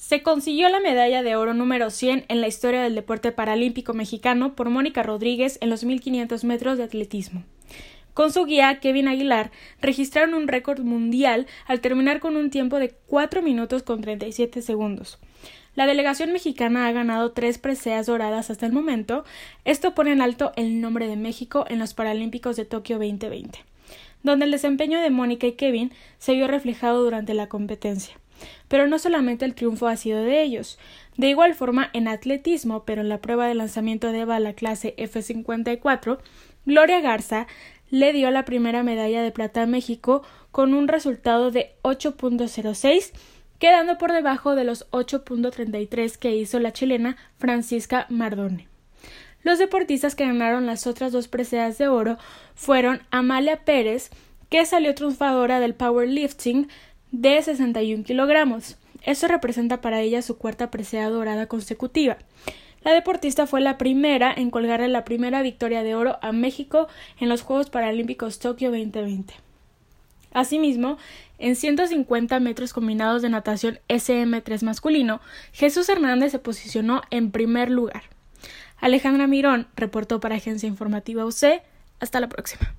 Se consiguió la medalla de oro número 100 en la historia del deporte paralímpico mexicano por Mónica Rodríguez en los 1500 metros de atletismo. Con su guía, Kevin Aguilar, registraron un récord mundial al terminar con un tiempo de 4 minutos con 37 segundos. La delegación mexicana ha ganado tres preseas doradas hasta el momento. Esto pone en alto el nombre de México en los Paralímpicos de Tokio 2020, donde el desempeño de Mónica y Kevin se vio reflejado durante la competencia. Pero no solamente el triunfo ha sido de ellos. De igual forma, en atletismo, pero en la prueba de lanzamiento de bala clase F54, Gloria Garza le dio la primera medalla de plata a México con un resultado de 8.06, quedando por debajo de los 8.33 que hizo la chilena Francisca Mardone. Los deportistas que ganaron las otras dos preseas de oro fueron Amalia Pérez, que salió triunfadora del powerlifting de 61 kilogramos. Esto representa para ella su cuarta presea dorada consecutiva. La deportista fue la primera en colgarle la primera victoria de oro a México en los Juegos Paralímpicos Tokio 2020. Asimismo, en 150 metros combinados de natación SM3 masculino, Jesús Hernández se posicionó en primer lugar. Alejandra Mirón reportó para Agencia Informativa UC. Hasta la próxima.